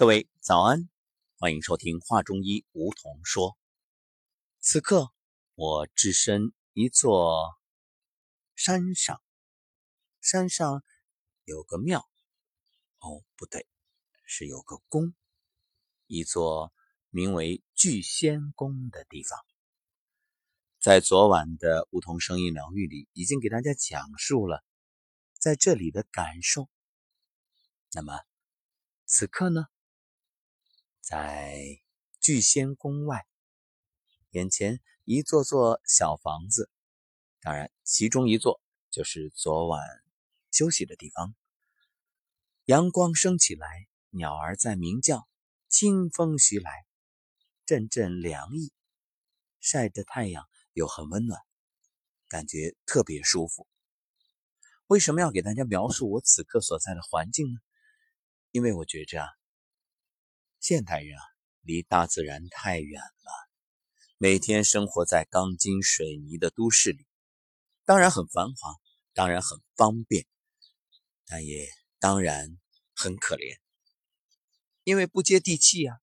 各位早安，欢迎收听画中医梧桐说。此刻我置身一座山上，山上有个庙，哦，不对，是有个宫，一座名为聚仙宫的地方。在昨晚的梧桐声音疗愈里，已经给大家讲述了在这里的感受。那么此刻呢？在聚仙宫外，眼前一座座小房子，当然其中一座就是昨晚休息的地方。阳光升起来，鸟儿在鸣叫，清风徐来，阵阵凉意，晒着太阳又很温暖，感觉特别舒服。为什么要给大家描述我此刻所在的环境呢？因为我觉着啊。现代人啊，离大自然太远了，每天生活在钢筋水泥的都市里，当然很繁华，当然很方便，但也当然很可怜，因为不接地气呀。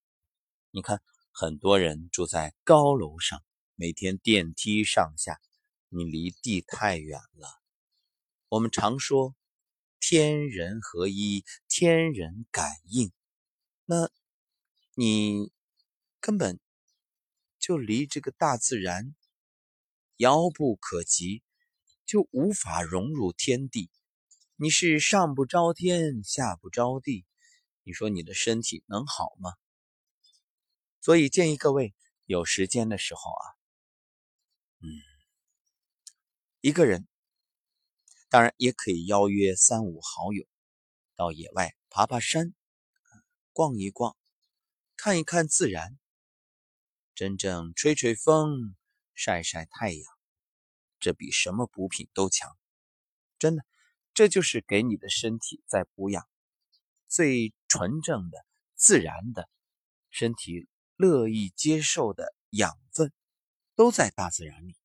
你看，很多人住在高楼上，每天电梯上下，你离地太远了。我们常说天人合一，天人感应，那。你根本就离这个大自然遥不可及，就无法融入天地。你是上不着天，下不着地，你说你的身体能好吗？所以建议各位有时间的时候啊，嗯，一个人，当然也可以邀约三五好友到野外爬爬山，逛一逛。看一看自然，真正吹吹风、晒晒太阳，这比什么补品都强。真的，这就是给你的身体在补养，最纯正的、自然的，身体乐意接受的养分，都在大自然里。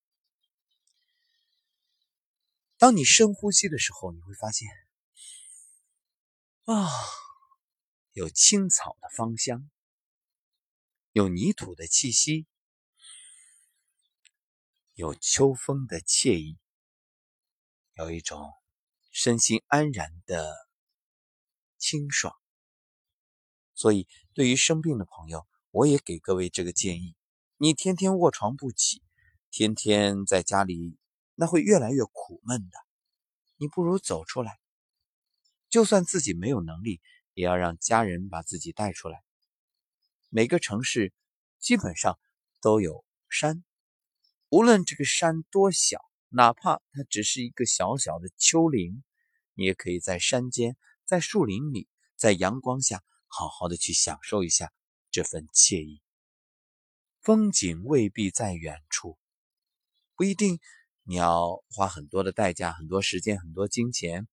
当你深呼吸的时候，你会发现，啊，有青草的芳香。有泥土的气息，有秋风的惬意，有一种身心安然的清爽。所以，对于生病的朋友，我也给各位这个建议：你天天卧床不起，天天在家里，那会越来越苦闷的。你不如走出来，就算自己没有能力，也要让家人把自己带出来。每个城市基本上都有山，无论这个山多小，哪怕它只是一个小小的丘陵，你也可以在山间、在树林里、在阳光下，好好的去享受一下这份惬意。风景未必在远处，不一定你要花很多的代价、很多时间、很多金钱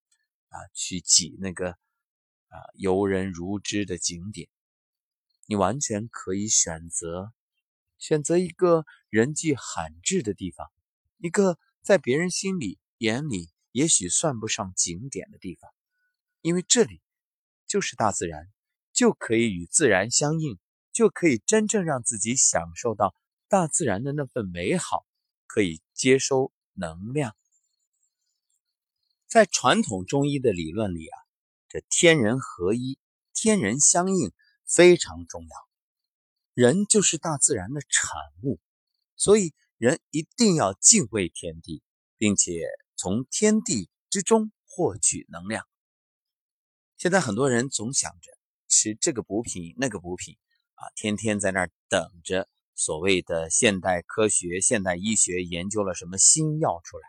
啊，去挤那个啊游人如织的景点。你完全可以选择，选择一个人迹罕至的地方，一个在别人心里眼里也许算不上景点的地方，因为这里就是大自然，就可以与自然相应，就可以真正让自己享受到大自然的那份美好，可以接收能量。在传统中医的理论里啊，这天人合一，天人相应。非常重要，人就是大自然的产物，所以人一定要敬畏天地，并且从天地之中获取能量。现在很多人总想着吃这个补品那个补品啊，天天在那儿等着所谓的现代科学、现代医学研究了什么新药出来。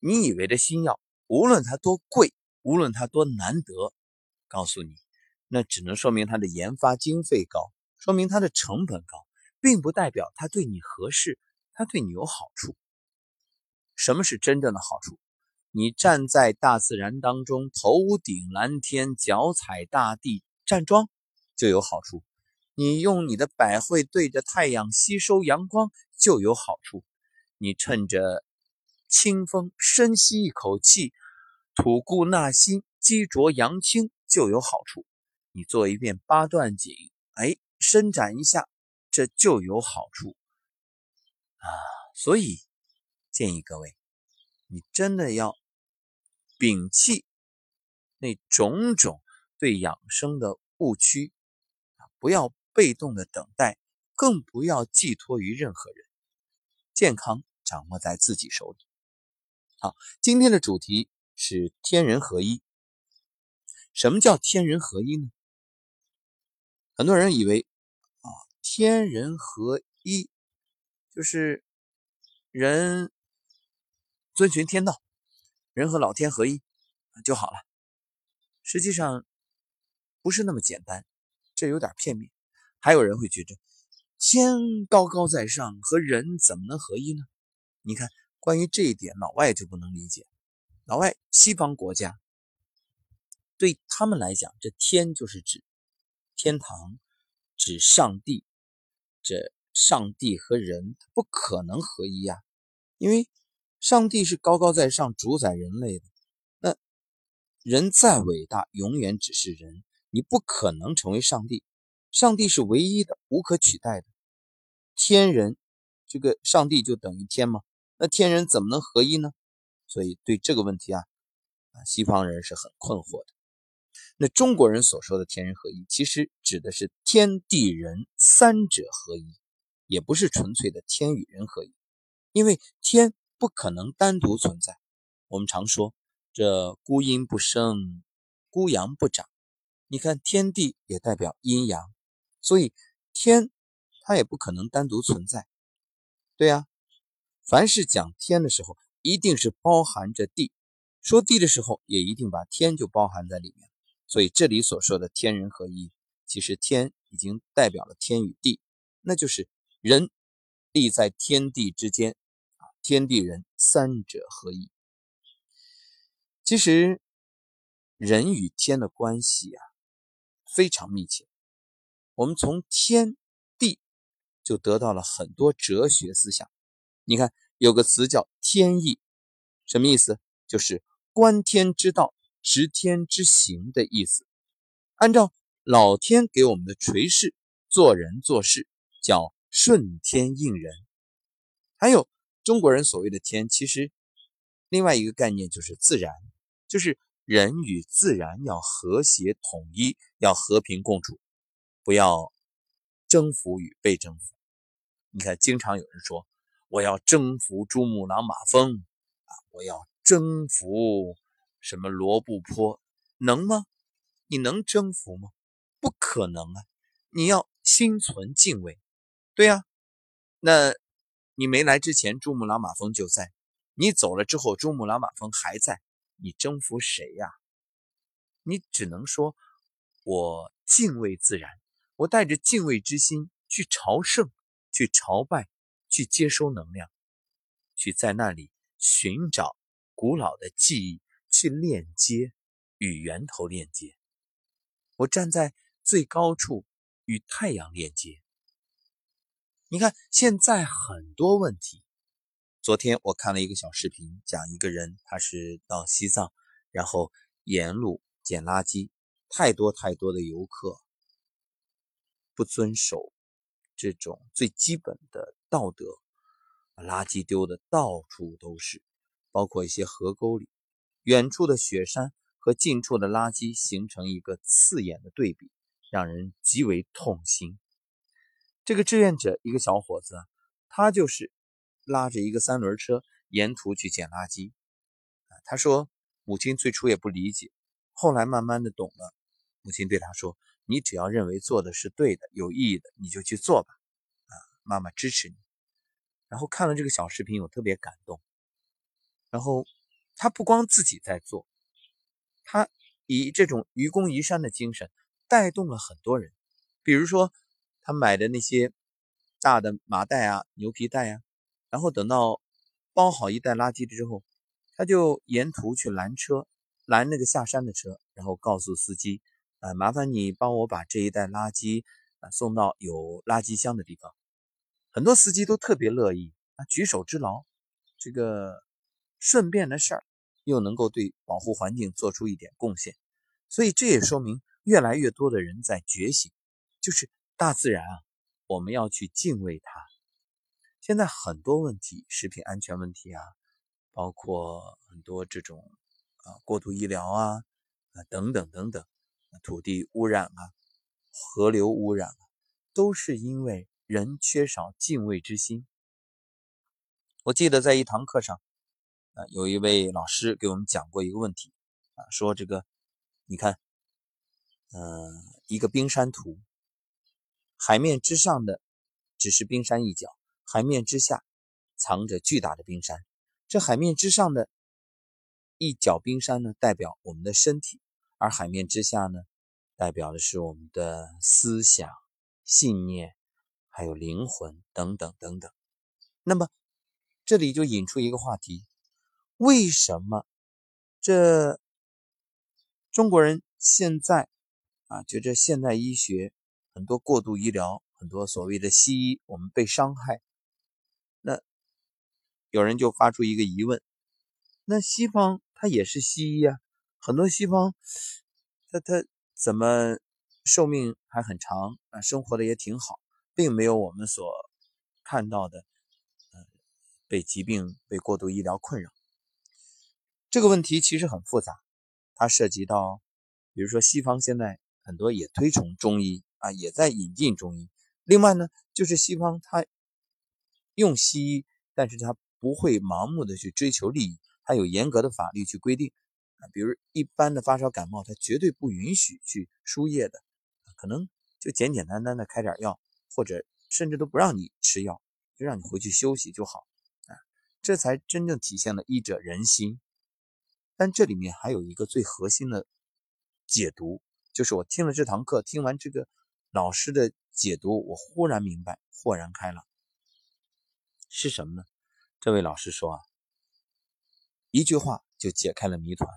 你以为的新药，无论它多贵，无论它多难得，告诉你。那只能说明它的研发经费高，说明它的成本高，并不代表它对你合适，它对你有好处。什么是真正的好处？你站在大自然当中，头顶蓝天，脚踩大地，站桩就有好处；你用你的百会对着太阳吸收阳光就有好处；你趁着清风深吸一口气，吐故纳新，积浊扬清就有好处。你做一遍八段锦，哎，伸展一下，这就有好处啊。所以建议各位，你真的要摒弃那种种对养生的误区啊，不要被动的等待，更不要寄托于任何人。健康掌握在自己手里。好，今天的主题是天人合一。什么叫天人合一呢？很多人以为啊，天人合一就是人遵循天道，人和老天合一就好了。实际上不是那么简单，这有点片面。还有人会觉得天高高在上，和人怎么能合一呢？你看，关于这一点，老外就不能理解。老外西方国家对他们来讲，这天就是指。天堂指上帝，这上帝和人不可能合一呀，因为上帝是高高在上主宰人类的，那人再伟大，永远只是人，你不可能成为上帝。上帝是唯一的，无可取代的。天人，这个上帝就等于天吗？那天人怎么能合一呢？所以对这个问题啊，啊，西方人是很困惑的。那中国人所说的天人合一，其实指的是天地人三者合一，也不是纯粹的天与人合一。因为天不可能单独存在。我们常说这孤阴不生，孤阳不长。你看天地也代表阴阳，所以天它也不可能单独存在。对呀，凡是讲天的时候，一定是包含着地；说地的时候，也一定把天就包含在里面。所以这里所说的天人合一，其实天已经代表了天与地，那就是人立在天地之间啊，天地人三者合一。其实人与天的关系啊非常密切，我们从天地就得到了很多哲学思想。你看有个词叫天意，什么意思？就是观天之道。十天之行的意思，按照老天给我们的垂示，做人做事叫顺天应人。还有中国人所谓的天，其实另外一个概念就是自然，就是人与自然要和谐统一，要和平共处，不要征服与被征服。你看，经常有人说我要征服珠穆朗玛峰啊，我要征服。什么罗布泊能吗？你能征服吗？不可能啊！你要心存敬畏，对呀。那你没来之前，珠穆朗玛峰就在；你走了之后，珠穆朗玛峰还在。你征服谁呀？你只能说，我敬畏自然，我带着敬畏之心去朝圣，去朝拜，去接收能量，去在那里寻找古老的记忆。去链接，与源头链接。我站在最高处，与太阳链接。你看，现在很多问题。昨天我看了一个小视频，讲一个人，他是到西藏，然后沿路捡垃圾，太多太多的游客不遵守这种最基本的道德，垃圾丢的到处都是，包括一些河沟里。远处的雪山和近处的垃圾形成一个刺眼的对比，让人极为痛心。这个志愿者，一个小伙子，他就是拉着一个三轮车沿途去捡垃圾。他说，母亲最初也不理解，后来慢慢的懂了。母亲对他说：“你只要认为做的是对的、有意义的，你就去做吧。”啊，妈妈支持你。然后看了这个小视频，我特别感动。然后。他不光自己在做，他以这种愚公移山的精神带动了很多人。比如说，他买的那些大的麻袋啊、牛皮袋啊，然后等到包好一袋垃圾之后，他就沿途去拦车，拦那个下山的车，然后告诉司机：“啊，麻烦你帮我把这一袋垃圾啊送到有垃圾箱的地方。”很多司机都特别乐意啊，举手之劳，这个顺便的事儿。又能够对保护环境做出一点贡献，所以这也说明越来越多的人在觉醒，就是大自然啊，我们要去敬畏它。现在很多问题，食品安全问题啊，包括很多这种啊过度医疗啊啊等等等等，土地污染啊，河流污染啊，都是因为人缺少敬畏之心。我记得在一堂课上，有一位老师给我们讲过一个问题，啊，说这个，你看，嗯，一个冰山图，海面之上的只是冰山一角。海面之下藏着巨大的冰山，这海面之上的一角冰山呢，代表我们的身体；而海面之下呢，代表的是我们的思想、信念，还有灵魂等等等等。那么，这里就引出一个话题：为什么这中国人现在啊，觉着现代医学很多过度医疗，很多所谓的西医，我们被伤害？那有人就发出一个疑问：那西方它也是西医啊，很多西方，它它怎么寿命还很长啊，生活的也挺好，并没有我们所看到的，呃，被疾病、被过度医疗困扰。这个问题其实很复杂，它涉及到，比如说西方现在很多也推崇中医啊，也在引进中医。另外呢，就是西方它用西医，但是它不会盲目的去追求利益，它有严格的法律去规定啊，比如一般的发烧感冒，它绝对不允许去输液的，可能就简简单单的开点药，或者甚至都不让你吃药，就让你回去休息就好啊，这才真正体现了医者仁心。但这里面还有一个最核心的解读，就是我听了这堂课，听完这个老师的解读，我忽然明白，豁然开朗，是什么呢？这位老师说啊，一句话就解开了谜团。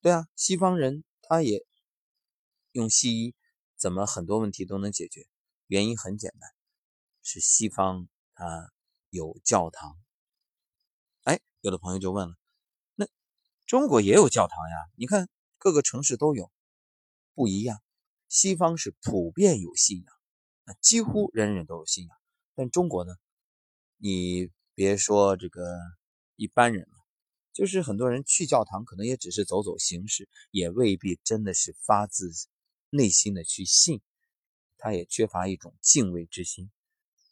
对啊，西方人他也用西医，怎么很多问题都能解决？原因很简单，是西方它有教堂。哎，有的朋友就问了，中国也有教堂呀？你看各个城市都有，不一样。西方是普遍有信仰，那几乎人人都有信仰。但中国呢，你。别说这个一般人了，就是很多人去教堂，可能也只是走走形式，也未必真的是发自内心的去信，他也缺乏一种敬畏之心。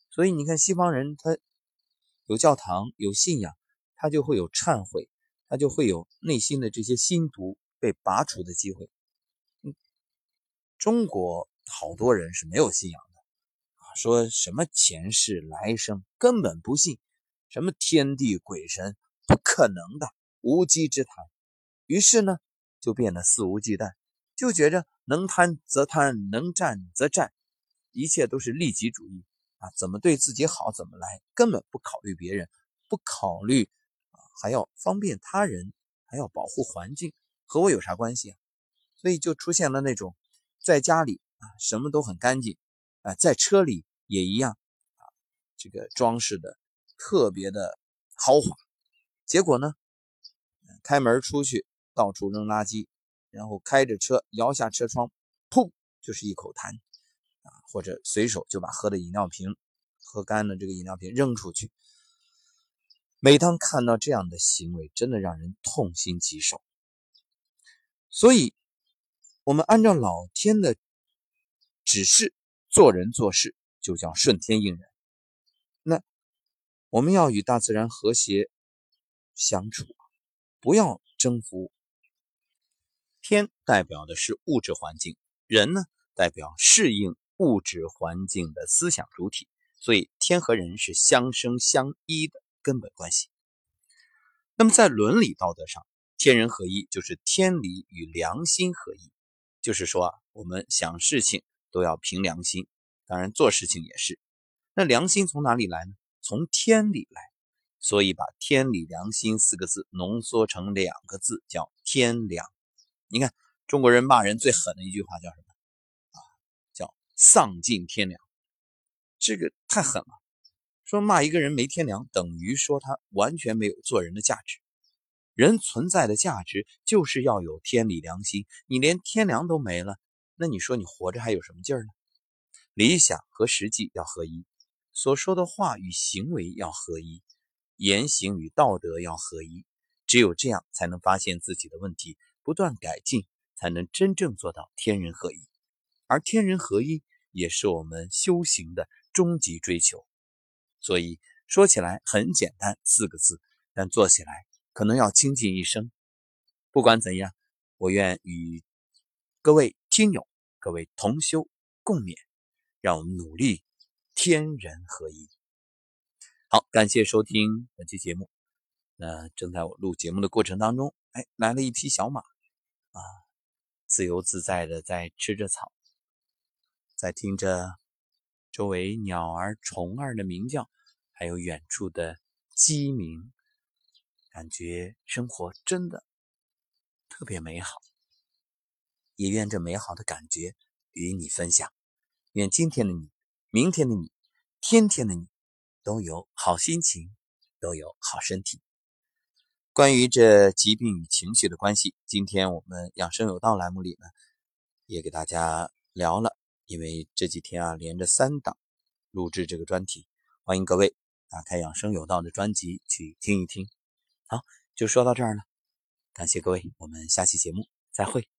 所以你看，西方人他有教堂有信仰，他就会有忏悔，他就会有内心的这些心毒被拔除的机会。嗯，中国好多人是没有信仰的啊，说什么前世来生根本不信。什么天地鬼神，不可能的无稽之谈。于是呢，就变得肆无忌惮，就觉着能贪则贪，能占则占，一切都是利己主义啊！怎么对自己好怎么来，根本不考虑别人，不考虑，还要方便他人，还要保护环境，和我有啥关系啊？所以就出现了那种，在家里啊什么都很干净啊，在车里也一样啊，这个装饰的。特别的豪华，结果呢，开门出去到处扔垃圾，然后开着车摇下车窗，噗，就是一口痰啊，或者随手就把喝的饮料瓶喝干的这个饮料瓶扔出去。每当看到这样的行为，真的让人痛心疾首。所以，我们按照老天的指示做人做事，就叫顺天应人。那。我们要与大自然和谐相处，不要征服。天代表的是物质环境，人呢代表适应物质环境的思想主体，所以天和人是相生相依的根本关系。那么在伦理道德上，天人合一就是天理与良心合一，就是说啊，我们想事情都要凭良心，当然做事情也是。那良心从哪里来呢？从天理来，所以把天理良心四个字浓缩成两个字，叫天良。你看中国人骂人最狠的一句话叫什么？啊，叫丧尽天良。这个太狠了。说骂一个人没天良，等于说他完全没有做人的价值。人存在的价值就是要有天理良心。你连天良都没了，那你说你活着还有什么劲儿呢？理想和实际要合一，所说的话与行为要合一，言行与道德要合一。只有这样，才能发现自己的问题，不断改进，才能真正做到天人合一。而天人合一，也是我们修行的终极追求。所以说起来很简单四个字，但做起来可能要倾尽一生。不管怎样，我愿与各位听友、各位同修共勉，让我们努力天人合一。好，感谢收听本期节目。那正在我录节目的过程当中，哎，来了一匹小马，啊，自由自在的在吃着草，在听着周围鸟儿、虫儿的鸣叫，还有远处的鸡鸣，感觉生活真的特别美好。也愿这美好的感觉与你分享。愿今天的你、明天的你、天天的你都有好心情，都有好身体。关于这疾病与情绪的关系，今天我们养生有道栏目里呢，也给大家聊了。因为这几天啊，连着三档录制这个专题，欢迎各位打开养生有道的专辑去听一听。好，就说到这儿了，感谢各位，我们下期节目再会。